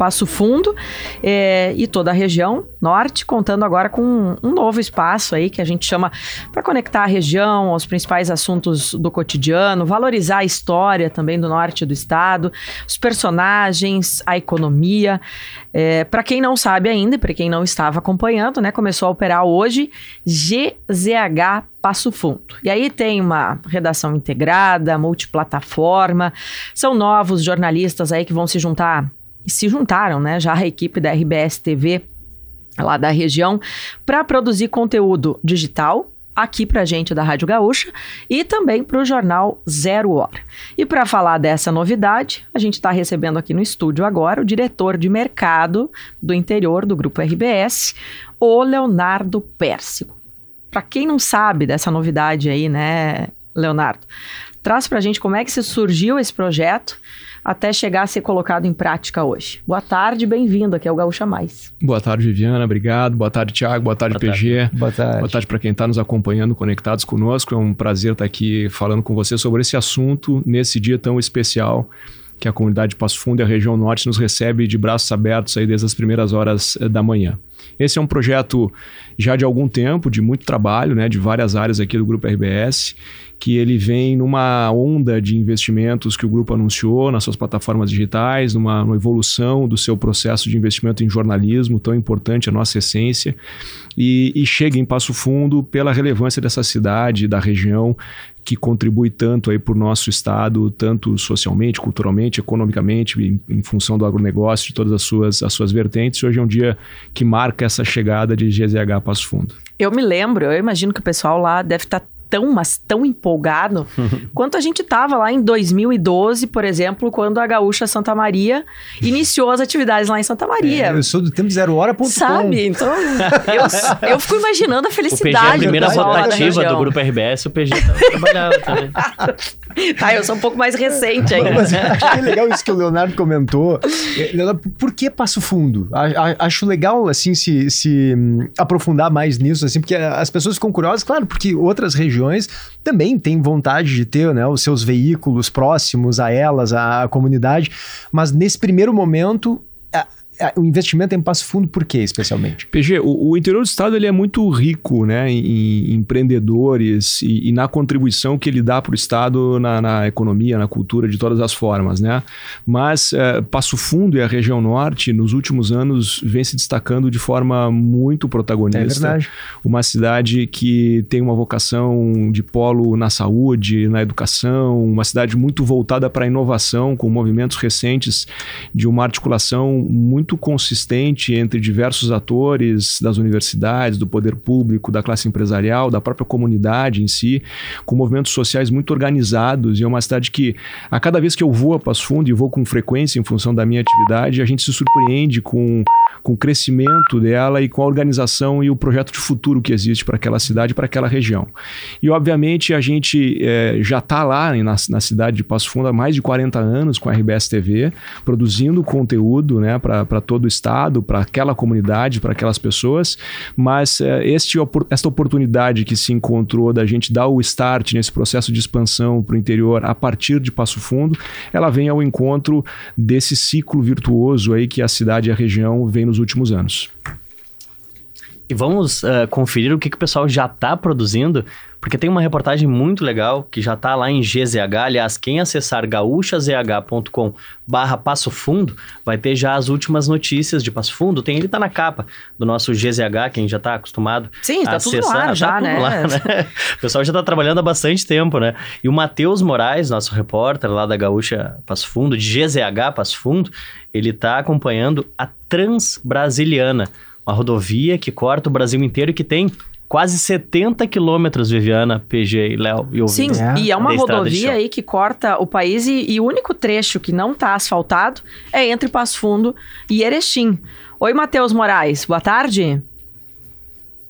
Passo Fundo é, e toda a região norte, contando agora com um novo espaço aí que a gente chama para conectar a região aos principais assuntos do cotidiano, valorizar a história também do norte do estado, os personagens, a economia. É, para quem não sabe ainda, para quem não estava acompanhando, né, começou a operar hoje GZH Passo Fundo. E aí tem uma redação integrada, multiplataforma, são novos jornalistas aí que vão se juntar se juntaram, né, já a equipe da RBS TV lá da região para produzir conteúdo digital aqui para gente da Rádio Gaúcha e também para o jornal Zero Hora. E para falar dessa novidade, a gente está recebendo aqui no estúdio agora o diretor de mercado do interior do Grupo RBS, o Leonardo Pérsico. Para quem não sabe dessa novidade aí, né, Leonardo, traz para a gente como é que se surgiu esse projeto até chegar a ser colocado em prática hoje. Boa tarde, bem-vindo aqui ao Gaúcha Mais. Boa tarde, Viviana, obrigado. Boa tarde, Tiago. Boa tarde, Boa PG. Tarde. Boa tarde. Boa tarde para quem está nos acompanhando, conectados conosco. É um prazer estar aqui falando com você sobre esse assunto nesse dia tão especial que a comunidade de Passo Fundo e a região norte nos recebe de braços abertos aí desde as primeiras horas eh, da manhã. Esse é um projeto já de algum tempo, de muito trabalho, né, de várias áreas aqui do Grupo RBS, que ele vem numa onda de investimentos que o grupo anunciou nas suas plataformas digitais, numa, numa evolução do seu processo de investimento em jornalismo, tão importante a nossa essência, e, e chega em Passo Fundo pela relevância dessa cidade, da região, que contribui tanto aí para o nosso estado, tanto socialmente, culturalmente, economicamente, em, em, função do agronegócio, de todas as suas, as suas vertentes. Hoje é um dia que marca essa chegada de GZH Passo Fundo. Eu me lembro, eu imagino que o pessoal lá deve estar tá tão, mas tão empolgado quanto a gente estava lá em 2012, por exemplo, quando a Gaúcha Santa Maria iniciou as atividades lá em Santa Maria. É, eu sou do tempo zero hora.com. Sabe? Então, eu, eu fico imaginando a felicidade. O PG é a primeira rotativa do Grupo RBS, o PG tá também. tá, eu sou um pouco mais recente ainda. Mas acho que é legal isso que o Leonardo comentou. É, Leonardo, por que Passo Fundo? Acho legal, assim, se, se hum, aprofundar mais nisso, assim, porque as pessoas ficam curiosas, claro, porque outras regiões também têm vontade de ter né, os seus veículos próximos a elas, à comunidade, mas nesse primeiro momento o investimento é em Passo Fundo por quê, especialmente? PG, o, o interior do estado ele é muito rico né, em, em empreendedores e, e, na contribuição que ele dá para o estado na, na, economia, na cultura, de todas as formas. Né? Mas é, Passo Fundo e a região norte, nos últimos anos, vem se destacando de forma muito protagonista. É verdade. Uma cidade que tem uma vocação de polo na saúde, na educação, uma cidade muito voltada para a inovação, com movimentos recentes de uma articulação muito muito consistente entre diversos atores das universidades, do poder público, da classe empresarial, da própria comunidade em si, com movimentos sociais muito organizados. E é uma cidade que, a cada vez que eu vou a Passo Fundo e vou com frequência em função da minha atividade, a gente se surpreende com com o crescimento dela e com a organização e o projeto de futuro que existe para aquela cidade, para aquela região. E, obviamente, a gente é, já está lá na, na, cidade de Passo Fundo há mais de 40 anos com a RBS TV, produzindo conteúdo né, para para todo o estado, para aquela comunidade, para aquelas pessoas, mas é, este, esta oportunidade que se encontrou da gente dar o start nesse processo de expansão para o interior a partir de Passo Fundo, ela vem ao encontro desse ciclo virtuoso aí que a cidade e a região vem nos últimos anos. E vamos uh, conferir o que, que o pessoal já está produzindo porque tem uma reportagem muito legal que já está lá em GZH. Aliás, quem acessar gaúchazh.com barra Passo Fundo vai ter já as últimas notícias de Passo Fundo. Tem, ele está na capa do nosso GZH, quem já está acostumado Sim, está tudo lá tá já, né? Lá, né? O pessoal já está trabalhando há bastante tempo, né? E o Matheus Moraes, nosso repórter lá da Gaúcha Passo Fundo, de GZH Passo Fundo, ele está acompanhando a Transbrasiliana, uma rodovia que corta o Brasil inteiro e que tem quase 70 quilômetros, Viviana, PG e Léo e Sim, é. e é uma rodovia aí que corta o país e, e o único trecho que não está asfaltado é entre Passo Fundo e Erechim. Oi, Matheus Moraes, boa tarde.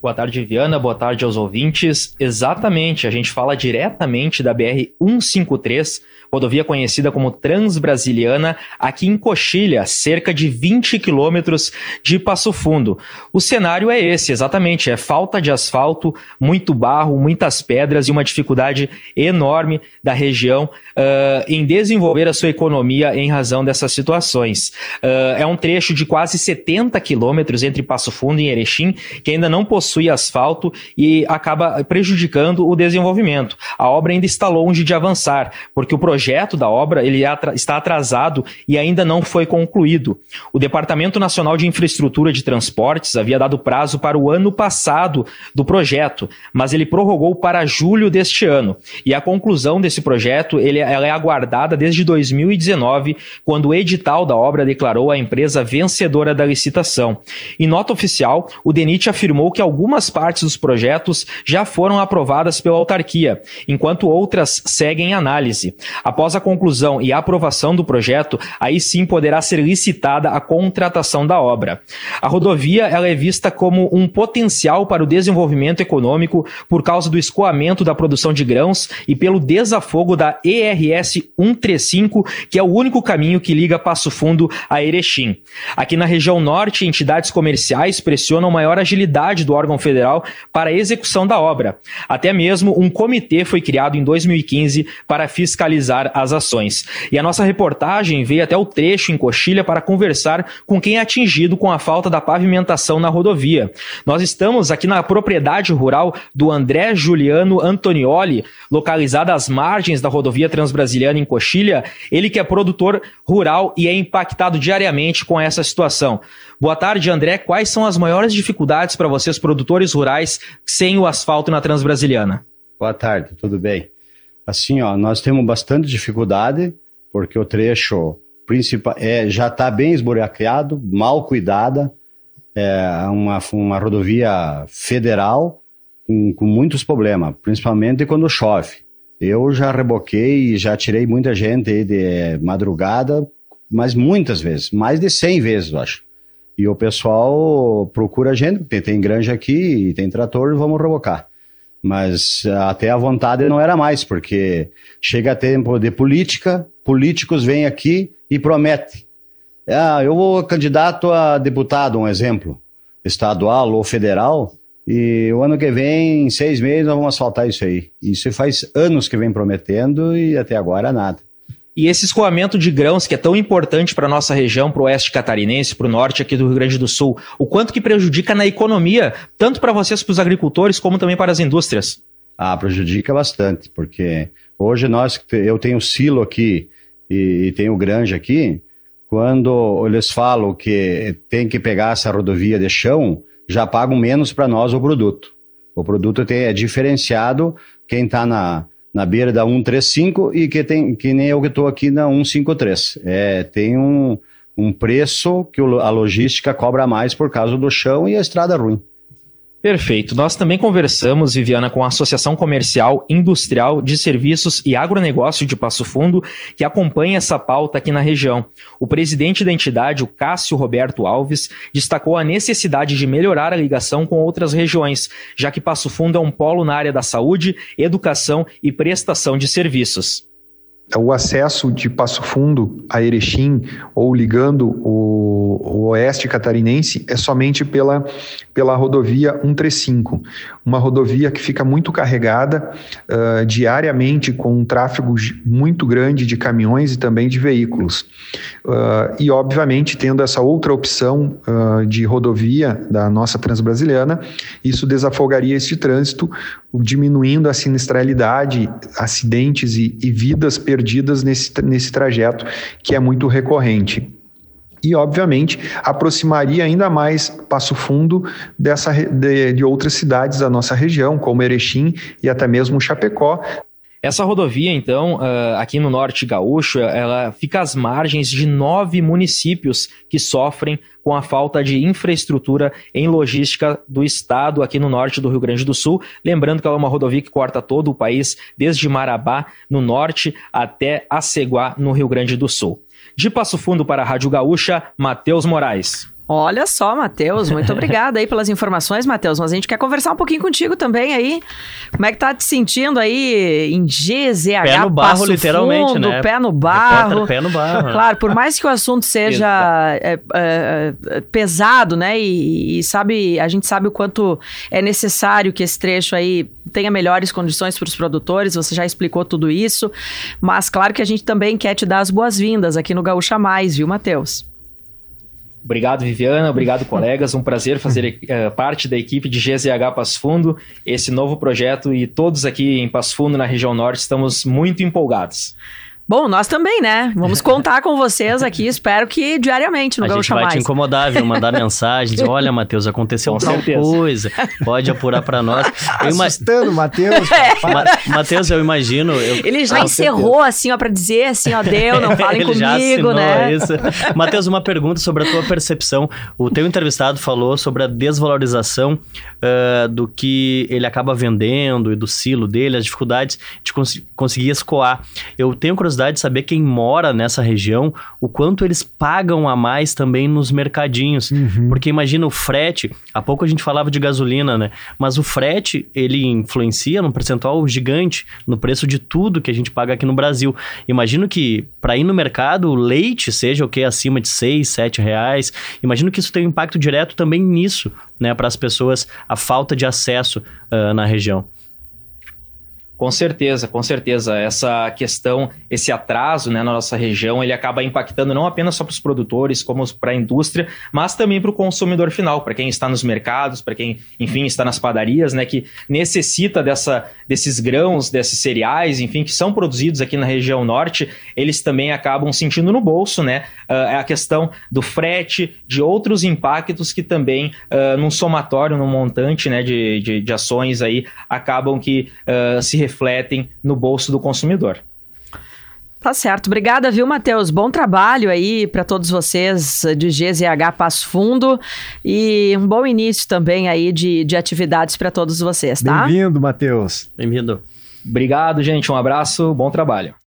Boa tarde, Viana. Boa tarde aos ouvintes. Exatamente, a gente fala diretamente da BR 153 rodovia conhecida como Transbrasiliana, aqui em Coxilha, cerca de 20 quilômetros de Passo Fundo. O cenário é esse, exatamente, é falta de asfalto, muito barro, muitas pedras e uma dificuldade enorme da região uh, em desenvolver a sua economia em razão dessas situações. Uh, é um trecho de quase 70 quilômetros entre Passo Fundo e Erechim, que ainda não possui asfalto e acaba prejudicando o desenvolvimento. A obra ainda está longe de avançar, porque o projeto da obra ele está atrasado e ainda não foi concluído. O Departamento Nacional de Infraestrutura de Transportes havia dado prazo para o ano passado do projeto, mas ele prorrogou para julho deste ano. E a conclusão desse projeto ele, ela é aguardada desde 2019, quando o edital da obra declarou a empresa vencedora da licitação. Em nota oficial, o DENIT afirmou que algumas partes dos projetos já foram aprovadas pela autarquia, enquanto outras seguem análise. Após a conclusão e aprovação do projeto, aí sim poderá ser licitada a contratação da obra. A rodovia ela é vista como um potencial para o desenvolvimento econômico por causa do escoamento da produção de grãos e pelo desafogo da ERS 135, que é o único caminho que liga Passo Fundo a Erechim. Aqui na região norte, entidades comerciais pressionam maior agilidade do órgão federal para a execução da obra. Até mesmo um comitê foi criado em 2015 para fiscalizar as ações. E a nossa reportagem veio até o trecho em Coxilha para conversar com quem é atingido com a falta da pavimentação na rodovia. Nós estamos aqui na propriedade rural do André Juliano Antonioli, localizada às margens da rodovia Transbrasiliana em Coxilha, ele que é produtor rural e é impactado diariamente com essa situação. Boa tarde, André. Quais são as maiores dificuldades para vocês, produtores rurais, sem o asfalto na Transbrasiliana? Boa tarde, tudo bem? Assim, ó, nós temos bastante dificuldade, porque o trecho principal é, já está bem esburaqueado, mal cuidada, é uma, uma rodovia federal com, com muitos problemas, principalmente quando chove. Eu já reboquei e já tirei muita gente aí de madrugada, mas muitas vezes, mais de 100 vezes, eu acho. E o pessoal procura a gente, porque tem granja aqui tem trator, vamos rebocar. Mas até a vontade não era mais, porque chega tempo de política, políticos vêm aqui e prometem. Ah, eu vou candidato a deputado, um exemplo, estadual ou federal, e o ano que vem, em seis meses, nós vamos asfaltar isso aí. Isso faz anos que vem prometendo e até agora nada. E esse escoamento de grãos, que é tão importante para a nossa região, para o oeste catarinense, para o norte aqui do Rio Grande do Sul, o quanto que prejudica na economia, tanto para vocês, para os agricultores, como também para as indústrias? Ah, prejudica bastante, porque hoje nós, eu tenho silo aqui e, e tenho granja aqui, quando eles falam que tem que pegar essa rodovia de chão, já pagam menos para nós o produto. O produto tem, é diferenciado, quem está na, na beira da 135 e que tem que nem eu que estou aqui na 153. É, tem um, um preço que a logística cobra mais por causa do chão e a estrada ruim. Perfeito. Nós também conversamos, Viviana, com a Associação Comercial, Industrial de Serviços e Agronegócio de Passo Fundo, que acompanha essa pauta aqui na região. O presidente da entidade, o Cássio Roberto Alves, destacou a necessidade de melhorar a ligação com outras regiões, já que Passo Fundo é um polo na área da saúde, educação e prestação de serviços o acesso de Passo Fundo a Erechim ou ligando o, o, oeste catarinense é somente pela, pela rodovia 135, uma rodovia que fica muito carregada uh, diariamente com um tráfego muito grande de caminhões e também de veículos. Uh, e, obviamente, tendo essa outra opção uh, de rodovia da nossa Transbrasiliana, isso desafogaria este trânsito, diminuindo a sinistralidade, acidentes e, e vidas perdidas nesse, nesse trajeto que é muito recorrente. E, obviamente, aproximaria ainda mais Passo Fundo dessa, de, de, outras cidades da nossa região, como Erechim e até mesmo Chapecó, essa rodovia, então, uh, aqui no norte gaúcho, ela fica às margens de nove municípios que sofrem com a falta de infraestrutura em logística do estado aqui no norte do Rio Grande do Sul. Lembrando que ela é uma rodovia que corta todo o país, desde Marabá, no norte, até Aceguá, no Rio Grande do Sul. De Passo Fundo para a Rádio Gaúcha, Matheus Moraes. Olha só, Matheus, muito obrigada aí pelas informações, Matheus. Mas a gente quer conversar um pouquinho contigo também aí. Como é que tá te sentindo aí em GZH? Pé no barro, Passo literalmente, Fundo, né? Pé no barro. Repórter pé no barro. Claro, por mais que o assunto seja é, é, é, pesado, né? E, e sabe, a gente sabe o quanto é necessário que esse trecho aí tenha melhores condições para os produtores. Você já explicou tudo isso, mas claro que a gente também quer te dar as boas-vindas aqui no Gaúcha Mais, viu, Matheus? Obrigado, Viviana. Obrigado, colegas. Um prazer fazer uh, parte da equipe de GZH Passo Fundo, esse novo projeto e todos aqui em Passo Fundo, na região norte, estamos muito empolgados. Bom, nós também, né? Vamos contar com vocês aqui, espero que diariamente no a Gaúcha gente vai Mais. te incomodar, viu? Mandar mensagens. Olha, Matheus, aconteceu Com tal certeza. coisa. Pode apurar pra nós. Eu ima- Assustando Matheus. Ma- Matheus, eu imagino. eu- Ele já Com encerrou assim, ó, pra dizer assim, ó, deu, não falem Ele comigo, né? Isso. Matheus, uma pergunta sobre a tua percepção. O teu entrevistado falou sobre a desvalorização ah, do que ele acaba vendendo e do silo dele, as dificuldades de cons- conseguir escoar. Eu tenho curiosidade de saber quem mora nessa região, o quanto eles pagam a mais também nos mercadinhos. Porque imagina o frete, há pouco a gente falava de gasolina, né? Mas o frete, ele influencia num percentual gigante no preço de tudo que a gente paga aqui no Brasil. Imagino que para ir no mercado, o leite seja o que acima de 6, 7 reais. Imagino que isso tem um impacto direto também nisso, né? Para as pessoas, a falta de acesso ah, na região. Com certeza, com certeza. Essa questão, esse atraso né, na nossa região, ele acaba impactando não apenas só para os produtores, como para a indústria, mas também para o consumidor final, para quem está nos mercados, para quem, enfim, está nas padarias, né, que necessita dessa, desses grãos, desses cereais, enfim, que são produzidos aqui na região norte, eles também acabam sentindo no bolso, né? ah, É a questão do frete, de outros impactos que também, ah, num somatório, num montante né, de, de, de ações aí, acabam que ah, se refletem no bolso do consumidor. Tá certo. Obrigada, viu, Matheus? Bom trabalho aí para todos vocês de GZH Passo Fundo e um bom início também aí de, de atividades para todos vocês, tá? Bem-vindo, Matheus. Bem-vindo. Obrigado, gente. Um abraço, bom trabalho.